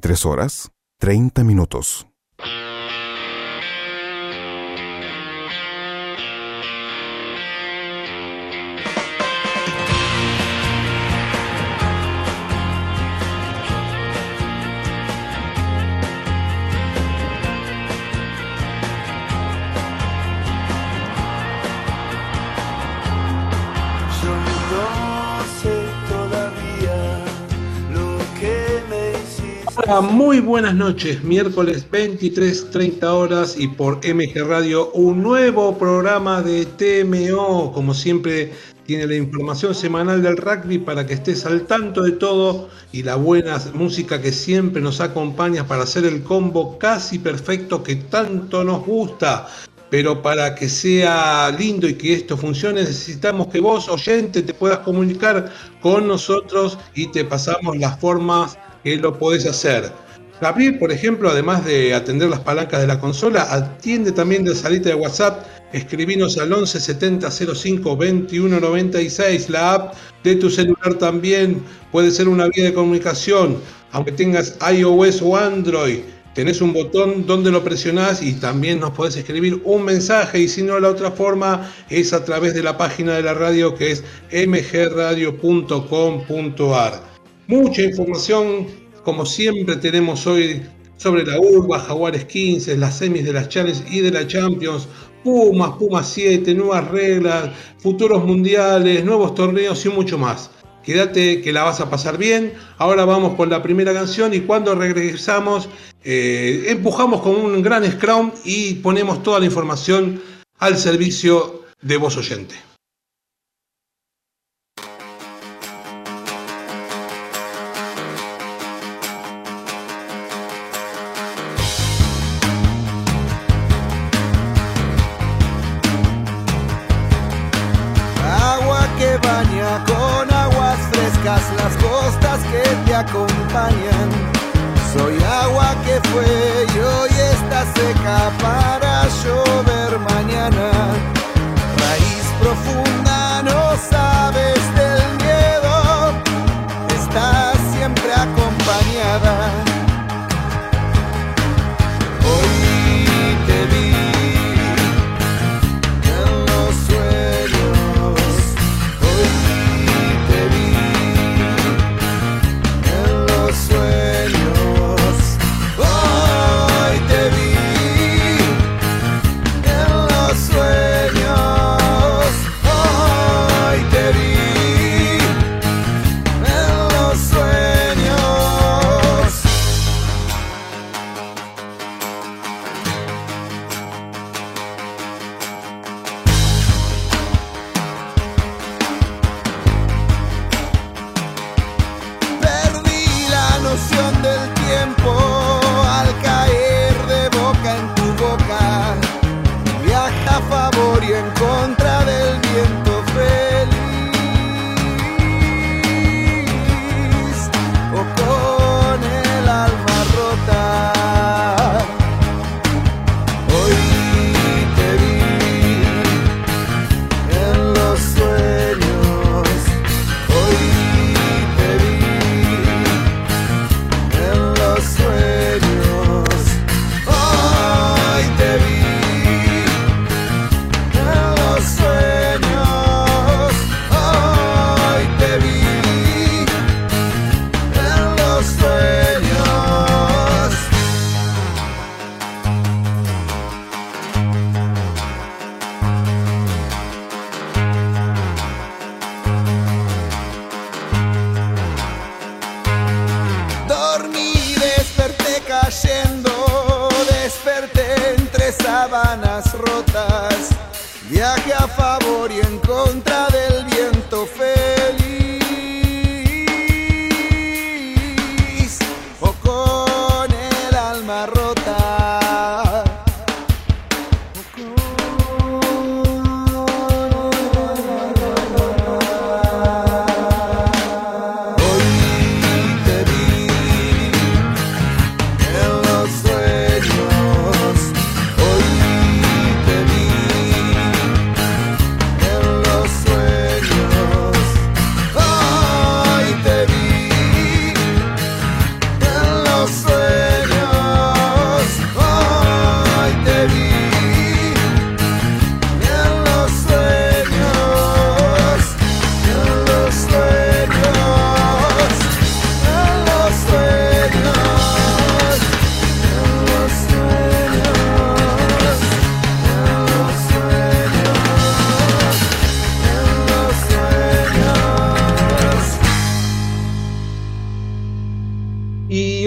3 horas 30 minutos. Muy buenas noches. Miércoles 23, 30 horas y por MG Radio un nuevo programa de TMO. Como siempre, tiene la información semanal del rugby para que estés al tanto de todo y la buena música que siempre nos acompaña para hacer el combo casi perfecto que tanto nos gusta. Pero para que sea lindo y que esto funcione, necesitamos que vos, oyente, te puedas comunicar con nosotros y te pasamos las formas que lo podés hacer. Gabriel, por ejemplo, además de atender las palancas de la consola, atiende también de salita de WhatsApp. Escribinos al 11 70 05 21 96. La app de tu celular también puede ser una vía de comunicación, aunque tengas iOS o Android. Tenés un botón donde lo presionás y también nos podés escribir un mensaje y si no la otra forma es a través de la página de la radio que es mgradio.com.ar. Mucha información como siempre tenemos hoy sobre la urba, Jaguares 15, las semis de las Challenge y de la Champions, Pumas, Pumas 7, nuevas reglas, futuros mundiales, nuevos torneos y mucho más. Quédate que la vas a pasar bien. Ahora vamos con la primera canción y cuando regresamos eh, empujamos con un gran scrum y ponemos toda la información al servicio de vos oyente. Costas que te acompañan. Soy agua que fue y hoy está seca para llover mañana.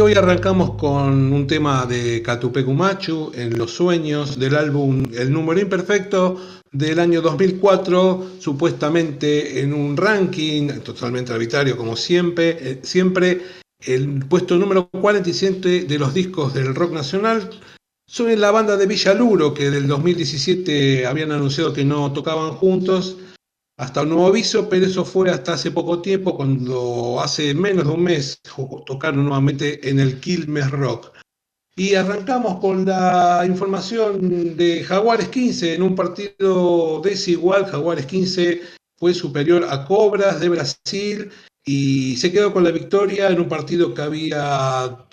Hoy arrancamos con un tema de Catupecumachu en Los Sueños del álbum El Número Imperfecto del año 2004, supuestamente en un ranking totalmente arbitrario como siempre, eh, siempre el puesto número 47 de los discos del rock nacional. Son la banda de Villaluro que del 2017 habían anunciado que no tocaban juntos hasta un nuevo aviso, pero eso fue hasta hace poco tiempo, cuando hace menos de un mes tocaron nuevamente en el Quilmes Rock. Y arrancamos con la información de Jaguares 15 en un partido desigual. Jaguares 15 fue superior a Cobras de Brasil y se quedó con la victoria en un partido que había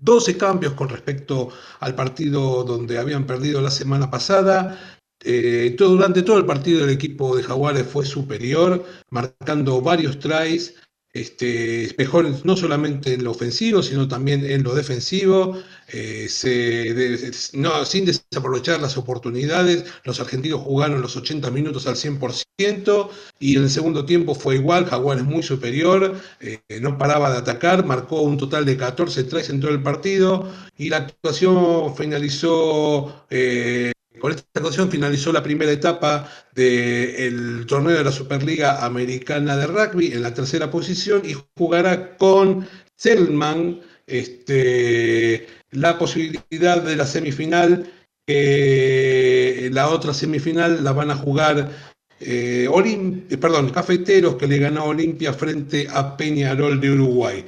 12 eh, cambios con respecto al partido donde habían perdido la semana pasada. Eh, durante todo el partido el equipo de Jaguares fue superior, marcando varios tries, este, mejor no solamente en lo ofensivo, sino también en lo defensivo, eh, no, sin desaprovechar las oportunidades. Los argentinos jugaron los 80 minutos al 100% y en el segundo tiempo fue igual, Jaguares muy superior, eh, no paraba de atacar, marcó un total de 14 tries en todo el partido y la actuación finalizó con esta actuación finalizó la primera etapa del torneo de la Superliga Americana de Rugby en la tercera posición y jugará con Selman este, la posibilidad de la semifinal. la otra semifinal la van a jugar eh, perdón, Cafeteros que le ganó Olimpia frente a Peñarol de Uruguay.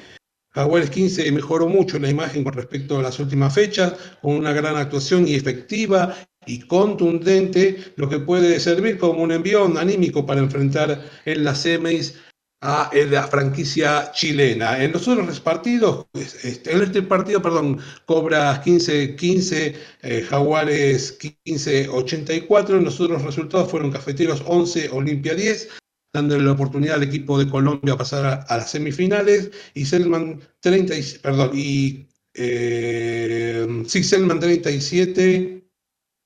Jaguares 15 mejoró mucho la imagen con respecto a las últimas fechas, con una gran actuación y efectiva y contundente, lo que puede servir como un envión anímico para enfrentar en las semis a la franquicia chilena. En los otros partidos, pues, este, en este partido, perdón, Cobra 15-15, eh, Jaguares 15-84, los otros resultados fueron Cafeteros 11, Olimpia 10, dándole la oportunidad al equipo de Colombia a pasar a, las semifinales, y Selman 30, perdón, y eh, Selman 37,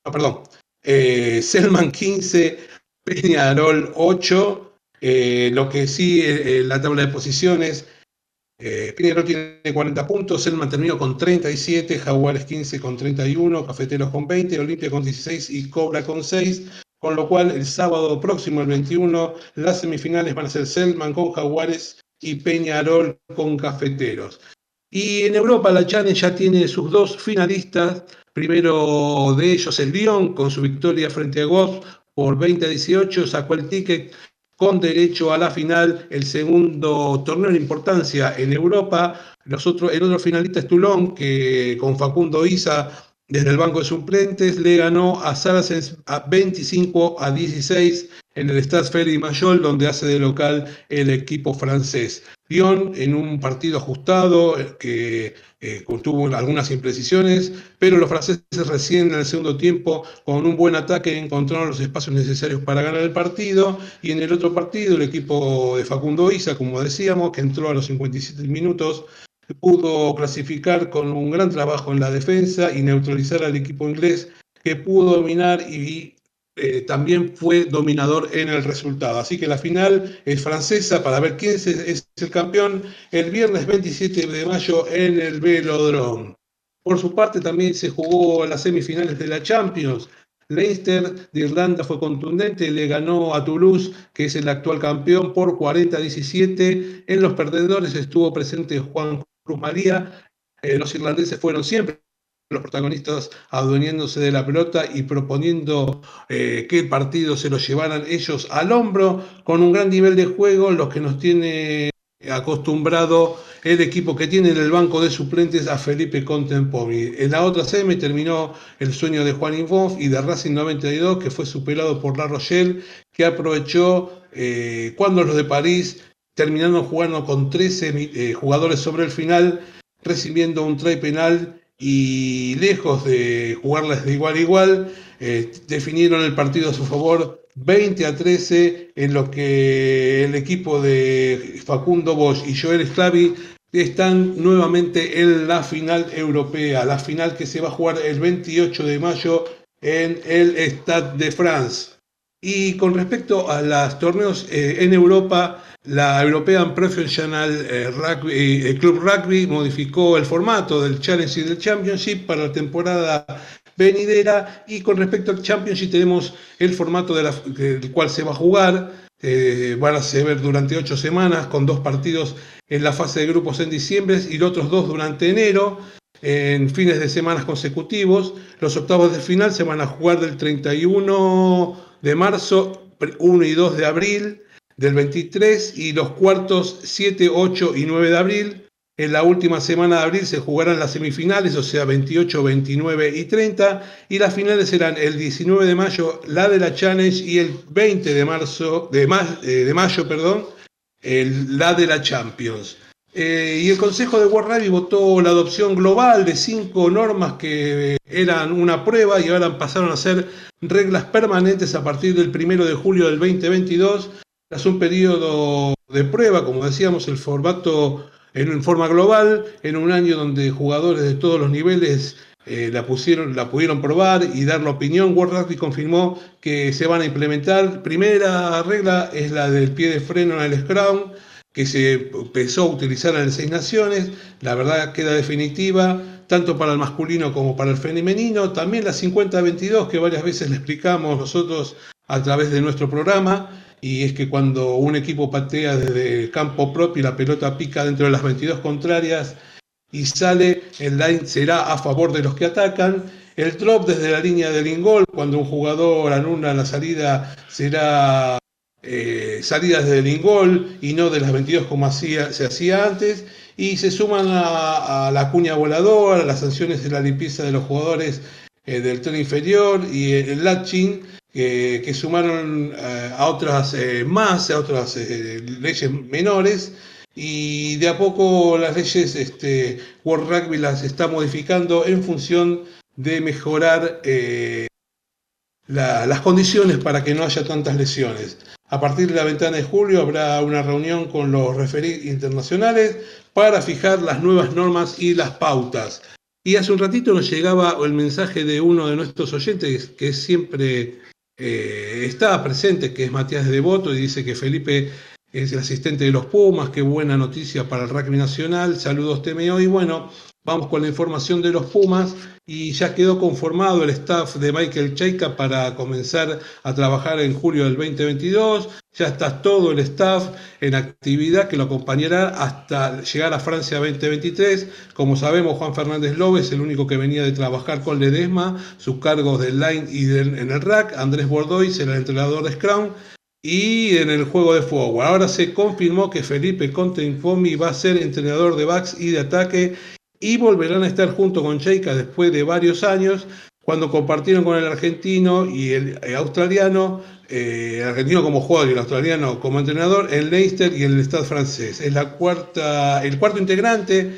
no, perdón, eh, Selman 15, Peñarol 8, eh, lo que sí, eh, la tabla de posiciones, Peñarol tiene 40 puntos, Selman terminó con 37, Jaguares 15 con 31, Cafeteros con 20, Olimpia con 16 y Cobra con 6. Con lo cual, el sábado próximo, el 21, las semifinales van a ser Selman con Jaguares y Peñarol con Cafeteros. Y en Europa, la Challenge ya tiene sus dos finalistas. Primero de ellos, el Lyon, con su victoria frente a Goff por 20 a 18, sacó el ticket con derecho a la final, el segundo torneo de importancia en Europa. Los otros, el otro finalista es Toulon, que con Facundo Isa desde el banco de suplentes le ganó a Saracens a 25 a 16 en el Stade Ferry Mayol, donde hace de local el equipo francés. Lyon en un partido ajustado eh, que eh, tuvo algunas imprecisiones, pero los franceses recién en el segundo tiempo, con un buen ataque, encontraron los espacios necesarios para ganar el partido. Y en el otro partido, el equipo de Facundo Isa, como decíamos, que entró a los 57 minutos, pudo clasificar con un gran trabajo en la defensa y neutralizar al equipo inglés que pudo dominar y eh, también fue dominador en el resultado. Así que la final es francesa para ver quién es, el campeón el viernes 27 de mayo en el Velodrome. Por su parte también se jugó las semifinales de la Champions. Leicester de Irlanda fue contundente, le ganó a Toulouse, que es el actual campeón, por 40-17. En los perdedores estuvo presente Juan Cruz María. Eh, los irlandeses fueron siempre los protagonistas adueñándose de la pelota y proponiendo eh, que el partido se lo llevaran ellos al hombro, con un gran nivel de juego, los que nos tiene acostumbrado el equipo que tiene en el banco de suplentes a Felipe Contempomi. En la otra semi terminó el sueño de Juan Infof y de Racing 92, que fue superado por La Rochelle, que aprovechó eh, cuando los de París terminaron jugando con 13 eh, jugadores sobre el final, recibiendo un try penal y lejos de jugarlas de igual a igual, eh, definieron el partido a su favor 20 a 13, en lo que el equipo de Facundo Bosch y Joel Sclavi están nuevamente en la final europea, la final que se va a jugar el 28 de mayo en el Stade de France. Y con respecto a los torneos eh, en Europa, la European Professional eh, Rugby, eh, Club Rugby modificó el formato del Challenge y del Championship para la temporada venidera y con respecto al Championship tenemos el formato del cual se va a jugar. van a ser durante ocho semanas con dos partidos en la fase de grupos en diciembre y los otros dos durante enero en fines de semanas consecutivos. Los octavos de final se van a jugar del 31 de marzo, 1 y 2 de abril del 23 y los cuartos 7, 8 y 9 de abril. En la última semana de abril se jugarán las semifinales, o sea, 28, 29 y 30. Y las finales serán el 19 de mayo, la de la Challenge, y el 20 de, marzo, de, eh, de mayo, perdón, la de la Champions. Eh, y el Consejo de World Rugby votó la adopción global de cinco normas que eran una prueba y ahora pasaron a ser reglas permanentes a partir del 1 de julio del 2022, tras un periodo de prueba, como decíamos, el formato en forma global, en un año donde jugadores de todos los niveles eh, la, pusieron, la pudieron probar y dar la opinión. World Rugby confirmó que se van a implementar. Primera regla es la del pie de freno en el scrum que se empezó a utilizar en Seis Naciones, la verdad queda definitiva, tanto para el masculino como para el femenino, también la 50-22 que varias veces le explicamos nosotros a través de nuestro programa, y es que cuando un equipo patea desde el campo propio y la pelota pica dentro de las 22 contrarias y sale, el line será a favor de los que atacan, el drop desde la línea del ingol, cuando un jugador anula la salida, será eh, salidas del ingol y no de las 22 como se hacía antes, y se suman a, la cuña voladora, las sanciones de la limpieza de los jugadores eh, del tren inferior y el latching, que sumaron eh, a otras más, a otras leyes menores, y de a poco las leyes este, World Rugby las está modificando en función de mejorar las condiciones para que no haya tantas lesiones. A partir de la ventana de julio habrá una reunión con los referidos internacionales para fijar las nuevas normas y las pautas. Y hace un ratito nos llegaba el mensaje de uno de nuestros oyentes que siempre eh, está presente, que es Matías de Devoto, y dice que Felipe es el asistente de los Pumas, qué buena noticia para el rugby nacional, saludos TMO, y bueno, Vamos con la información de los Pumas y ya quedó conformado el staff de Michael Cheika para comenzar a trabajar en julio del 2022. Ya está todo el staff en actividad que lo acompañará hasta llegar a Francia 2023. Como sabemos, Juan Fernández López, el único que venía de trabajar con Ledesma, sus cargos del line y en el rack. Andrés Bordoy será el entrenador de Scrum y en el juego de fuego. Ahora se confirmó que Felipe Conte va a ser entrenador de backs y de ataque y volverán a estar junto con Cheika después de varios años, cuando compartieron con el argentino y el australiano, eh, el argentino como jugador y el australiano como entrenador, en Leicester y el Stade francés. Es la cuarta, el cuarto integrante,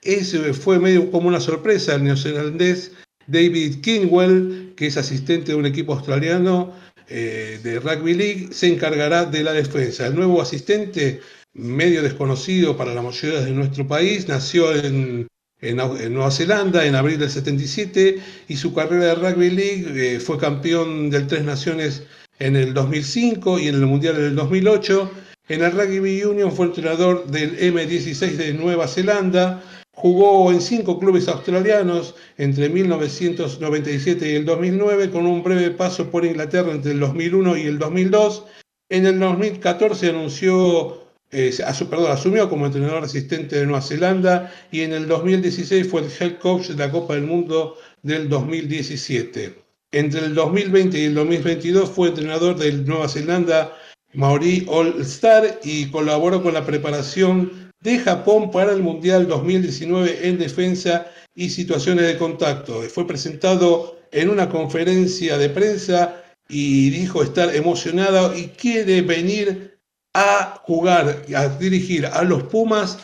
ese fue medio como una sorpresa, el neozelandés David Kingwell, que es asistente de un equipo australiano eh, de Rugby League, se encargará de la defensa. El nuevo asistente, medio desconocido para la mayoría de nuestro país, nació en en, Nueva Zelanda en abril del 77 y su carrera de rugby league eh, fue campeón del Tres Naciones en el 2005 y en el Mundial del 2008. En el Rugby Union fue entrenador del M16 de Nueva Zelanda. Jugó en cinco clubes australianos entre 1997 y el 2009, con un breve paso por Inglaterra entre el 2001 y el 2002. En el 2014 anunció eh, asumió como entrenador asistente de Nueva Zelanda y en el 2016 fue el head coach de la Copa del Mundo del 2017. Entre el 2020 y el 2022 fue entrenador de Nueva Zelanda Maori All Star y colaboró con la preparación de Japón para el Mundial 2019 en defensa y situaciones de contacto. Fue presentado en una conferencia de prensa y dijo estar emocionado y quiere venir a jugar, a dirigir a los Pumas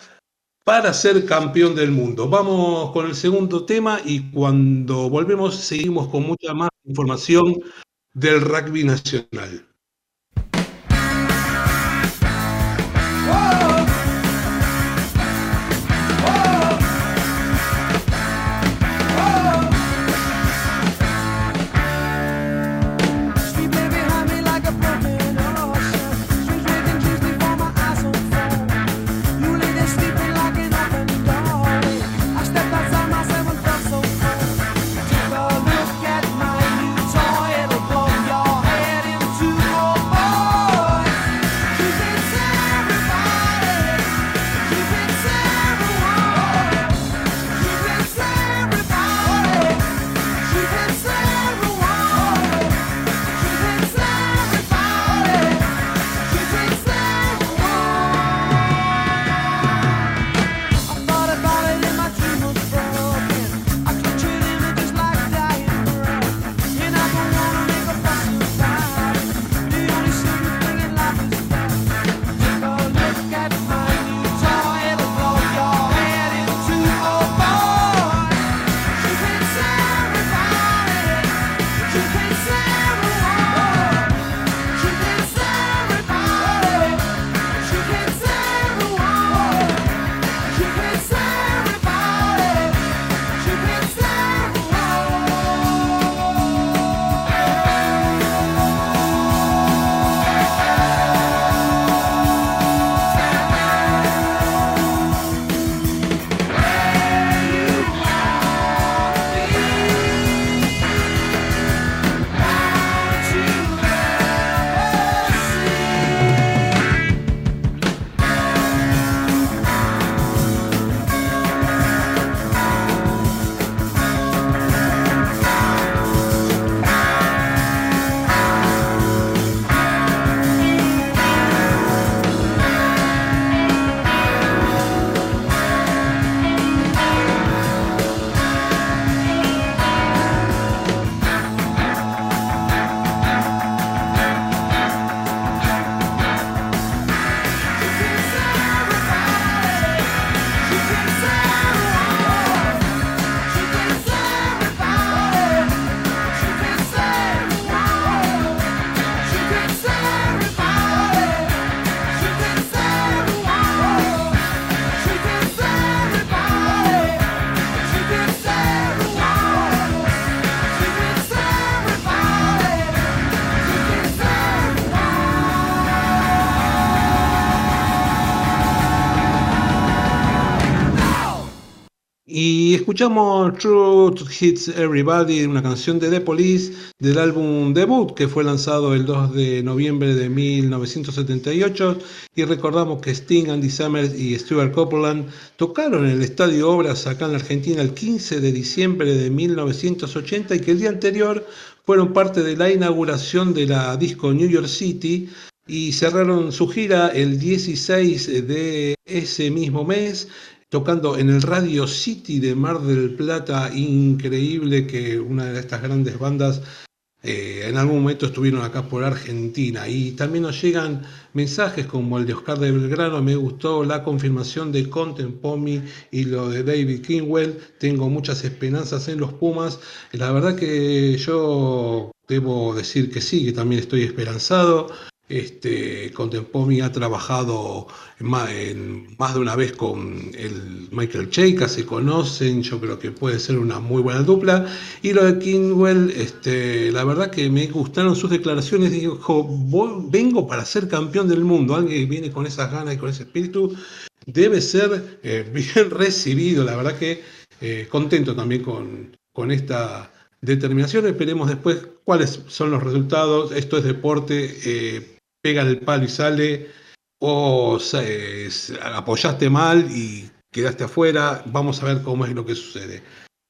para ser campeón del mundo. Vamos con el segundo tema y cuando volvemos seguimos con mucha más información del rugby nacional. Escuchamos Truth Hits Everybody, una canción de The Police del álbum debut que fue lanzado el 2 de noviembre de 1978 y recordamos que Sting, Andy Summers y Stuart Copeland tocaron en el Estadio Obras acá en Argentina el 15 de diciembre de 1980 y que el día anterior fueron parte de la inauguración de la disco New York City y cerraron su gira el 16 de ese mismo mes tocando en el Radio City de Mar del Plata, increíble que una de estas grandes bandas eh, en algún momento estuvieron acá por Argentina. Y también nos llegan mensajes como el de Oscar de Belgrano, me gustó la confirmación de Contempomi y lo de David Kingwell, tengo muchas esperanzas en los Pumas, la verdad que yo debo decir que sí, que también estoy esperanzado, este, ha trabajado más, de una vez con el Michael Cheika, se conocen, yo creo que puede ser una muy buena dupla. Y lo de Kingwell, este, la verdad que me gustaron sus declaraciones, dijo, vengo para ser campeón del mundo, alguien que viene con esas ganas y con ese espíritu, debe ser eh, bien recibido, la verdad que eh, contento también con esta determinación. Esperemos después cuáles son los resultados. Esto es deporte. Eh, pega el palo y sale, o apoyaste mal y quedaste afuera, vamos a ver cómo es lo que sucede.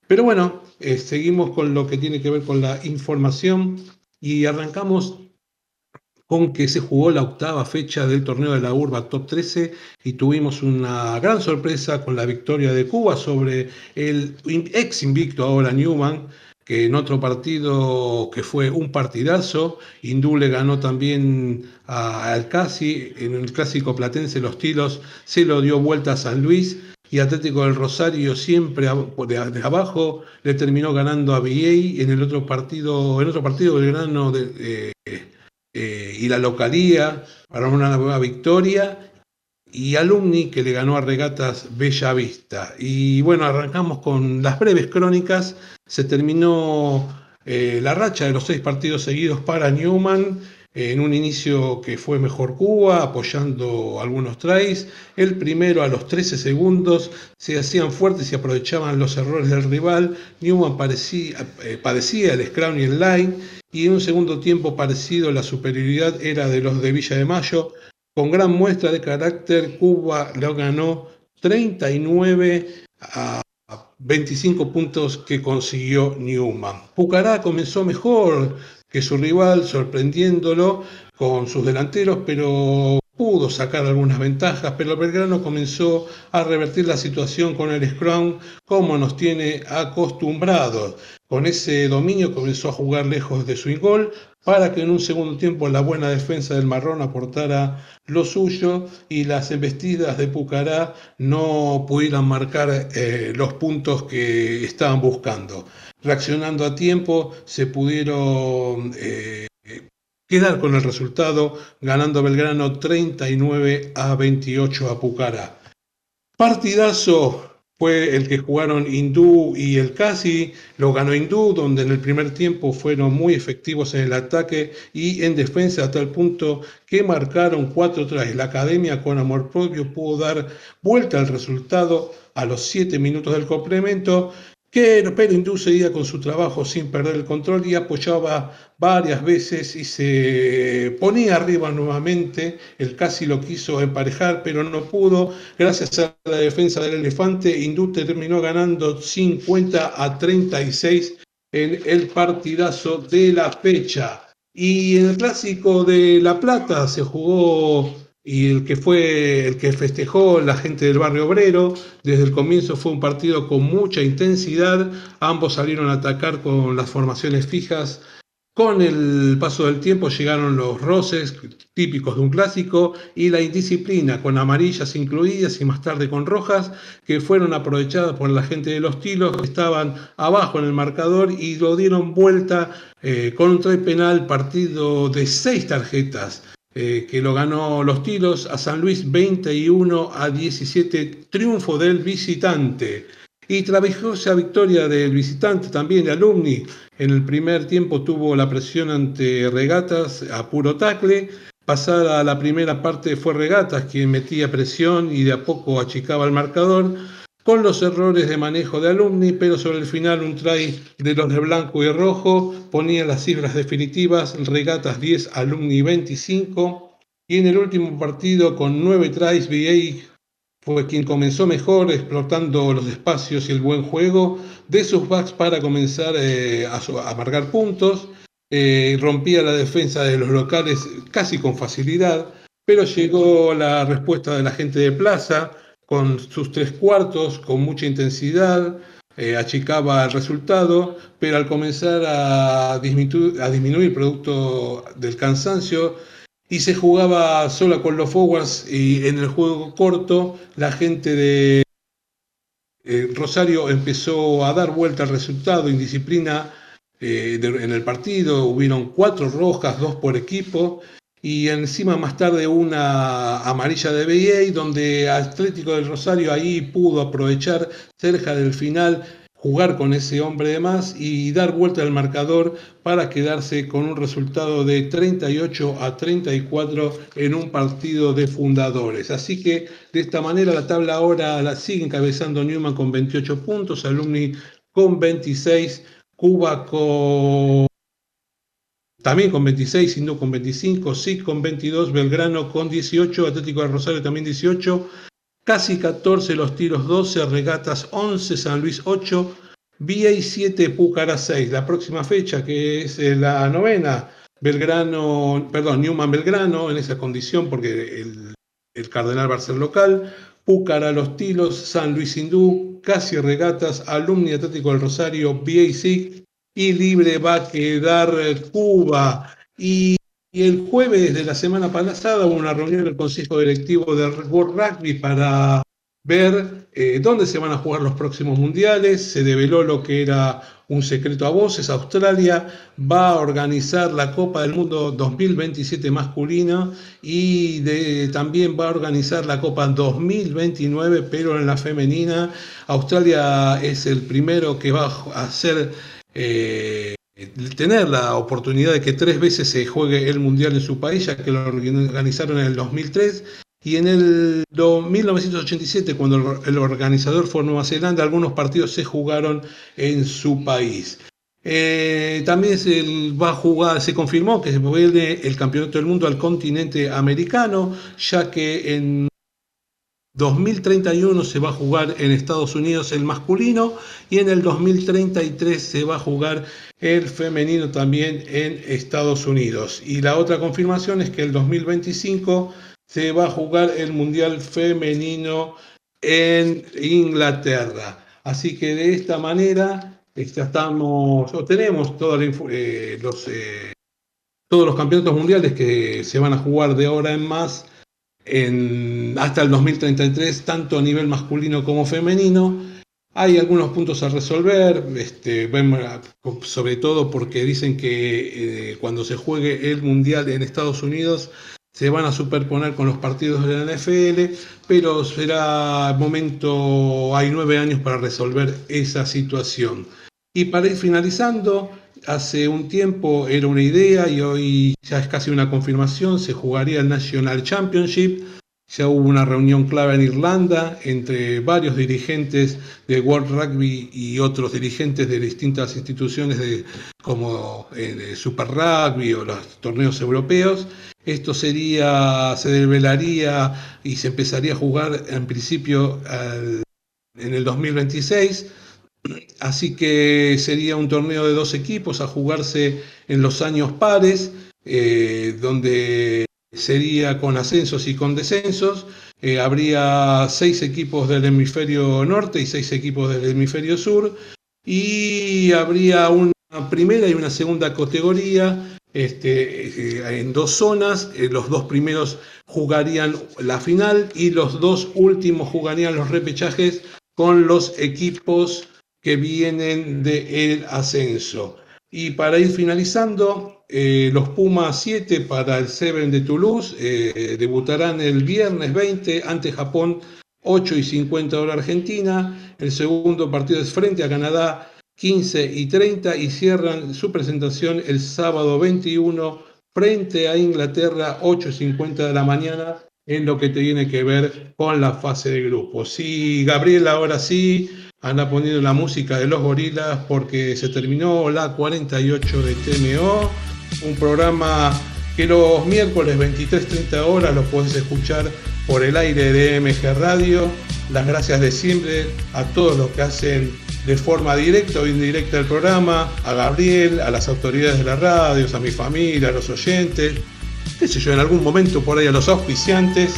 Pero bueno, eh, seguimos con lo que tiene que ver con la información y arrancamos con que se jugó la octava fecha del torneo de la Urba Top 13 y tuvimos una gran sorpresa con la victoria de Cuba sobre el ex invicto ahora Newman, que en otro partido que fue un partidazo, Hindú le ganó también al Casi, en el clásico platense Los Tilos se lo dio vuelta a San Luis y Atlético del Rosario siempre de, abajo le terminó ganando a VA en el otro partido, en otro partido Belgrano de, eh, y la localía para una nueva victoria y Alumni que le ganó a Regatas Bella Vista. Y bueno, arrancamos con las breves crónicas. Se terminó eh, la racha de los seis partidos seguidos para Newman. en un inicio que fue mejor Cuba, apoyando algunos tries. El primero a los 13 segundos se hacían fuertes y aprovechaban los errores del rival. Newman parecía, eh, padecía el scrum y el line. Y en un segundo tiempo parecido la superioridad era de los de Villa de Mayo, con gran muestra de carácter, Cuba lo ganó 39 a 25 puntos que consiguió Newman. Pucará comenzó mejor que su rival, sorprendiéndolo con sus delanteros, pero pudo sacar algunas ventajas, pero Belgrano comenzó a revertir la situación con el Scrum como nos tiene acostumbrados. Con ese dominio comenzó a jugar lejos de su gol para que en un segundo tiempo la buena defensa del Marrón aportara lo suyo y las embestidas de Pucará no pudieran marcar eh, los puntos que estaban buscando. Reaccionando a tiempo, se pudieron eh, quedar con el resultado, ganando Belgrano 39 a 28 a Pucará. Partidazo fue el que jugaron Hindú y el Casi, lo ganó Hindú, donde en el primer tiempo fueron muy efectivos en el ataque y en defensa a tal punto que marcaron cuatro tras. La academia con amor propio pudo dar vuelta al resultado a los siete minutos del complemento que pero Hindú seguía con su trabajo sin perder el control y apoyaba varias veces y se ponía arriba nuevamente. El casi lo quiso emparejar, pero no pudo. Gracias a la defensa del elefante, Hindú terminó ganando 50 a 36 en el partidazo de la fecha. Y en el clásico de La Plata se jugó y el que fue el que festejó la gente del barrio obrero desde el comienzo fue un partido con mucha intensidad ambos salieron a atacar con las formaciones fijas. Con el paso del tiempo llegaron los roces típicos de un clásico y la indisciplina con amarillas incluidas y más tarde con rojas que fueron aprovechadas por la gente de los tilos que estaban abajo en el marcador y lo dieron vuelta eh, con un penal partido de seis tarjetas eh, que lo ganó los tiros a San Luis 21 a 17, triunfo del visitante. Y esa victoria del visitante también de Alumni. En el primer tiempo tuvo la presión ante Regatas a puro tacle. Pasada la primera parte fue Regatas quien metía presión y de a poco achicaba el marcador. Con los errores de manejo de Alumni, pero sobre el final un try de los de blanco y rojo ponía las cifras definitivas, regatas 10, Alumni 25, y en el último partido con 9 tries, VA fue quien comenzó mejor, explotando los espacios y el buen juego de sus backs para comenzar eh, a, marcar puntos. Eh, rompía la defensa de los locales casi con facilidad, pero llegó la respuesta de la gente de Plaza con sus tres cuartos, con mucha intensidad, eh, achicaba el resultado, pero al comenzar a disminuir, a disminuir producto del cansancio, y se jugaba sola con los forwards y en el juego corto la gente de eh, Rosario empezó a dar vuelta al resultado, indisciplina eh, en el partido, hubieron cuatro rojas, dos por equipo y encima más tarde una amarilla de BA donde Atlético del Rosario ahí pudo aprovechar cerca del final jugar con ese hombre de más y dar vuelta al marcador para quedarse con un resultado de 38 a 34 en un partido de fundadores. Así que de esta manera la tabla ahora la sigue encabezando Newman con 28 puntos, Alumni con 26, Cuba con también con 26, Hindú con 25, SIC con 22, Belgrano con 18, Atlético de Rosario también 18, Casi 14 los tiros 12, regatas 11, San Luis 8, VA 7, Púcara 6. La próxima fecha, que es eh, la novena, Belgrano, perdón, Newman Belgrano, en esa condición, porque el, el Cardenal va a ser local. Púcara Los Tilos, San Luis Hindú, Casi Regatas, Alumni Atlético del Rosario, VA 6 y libre va a quedar Cuba. Y el jueves de la semana pasada hubo una reunión del Consejo Directivo del World Rugby para ver eh, dónde se van a jugar los próximos mundiales. Se develó lo que era un secreto a voces. Australia va a organizar la Copa del Mundo 2027 masculina y también va a organizar la Copa 2029, pero en la femenina. Australia es el primero que va a hacer... Eh, tener la oportunidad de que tres veces se juegue el Mundial en su país, ya que lo organizaron en el 2003, y en el 1987, cuando el organizador fue Nueva Zelanda, algunos partidos se jugaron en su país. Eh, también se va a jugar, se confirmó que se vuelve el campeonato del mundo al continente americano, ya que en 2031 se va a jugar en Estados Unidos el masculino y en el 2033 se va a jugar el femenino también en Estados Unidos. Y la otra confirmación es que el 2025 se va a jugar el Mundial Femenino en Inglaterra. Así que de esta manera estamos, o tenemos eh, eh, todos los campeonatos mundiales que se van a jugar de ahora en más hasta el 2033, tanto a nivel masculino como femenino. Hay algunos puntos a resolver, este, sobre todo porque dicen que eh, cuando se juegue el Mundial en Estados Unidos se van a superponer con los partidos de la NFL, pero será momento, hay nueve años para resolver esa situación. Y para ir finalizando, hace un tiempo era una idea y hoy ya es casi una confirmación, se jugaría el National Championship. Ya hubo una reunión clave en Irlanda entre varios dirigentes de World Rugby y otros dirigentes de distintas instituciones de, como eh, Super Rugby o los torneos europeos. Esto sería, se develaría y se empezaría a jugar en principio en el 2026 Así que sería un torneo de dos equipos a jugarse en los años pares, eh, donde sería con ascensos y con descensos. Eh, habría seis equipos del hemisferio norte y seis equipos del hemisferio sur. Y habría una primera y una segunda categoría este, eh, en dos zonas. los dos primeros jugarían la final y los dos últimos jugarían los repechajes con los equipos que vienen del ascenso. Y para ir finalizando, eh, los Pumas 7 para el Seven de Toulouse eh, debutarán el viernes 20 ante Japón 8 y 50 hora Argentina. El segundo partido es frente a Canadá 15 y 30 y cierran su presentación el sábado 21 frente a Inglaterra 8 y 50 de la mañana en lo que tiene que ver con la fase de grupo. Sí, Gabriel, ahora sí, anda poniendo la música de los gorilas porque se terminó la 48 de TMO, un programa que los miércoles 23.30 horas lo puedes escuchar por el aire de MG Radio. Las gracias de siempre a todos los que hacen de forma directa o indirecta el programa, a Gabriel, a las autoridades de la radio, a mi familia, a los oyentes, qué sé yo, en algún momento por ahí a los auspiciantes,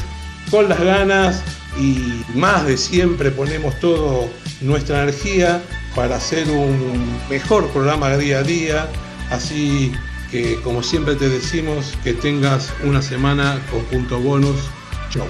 con las ganas y más de siempre ponemos todo nuestra energía para hacer un mejor programa día a día, así que como siempre te decimos que tengas una semana con punto bonus. Chau.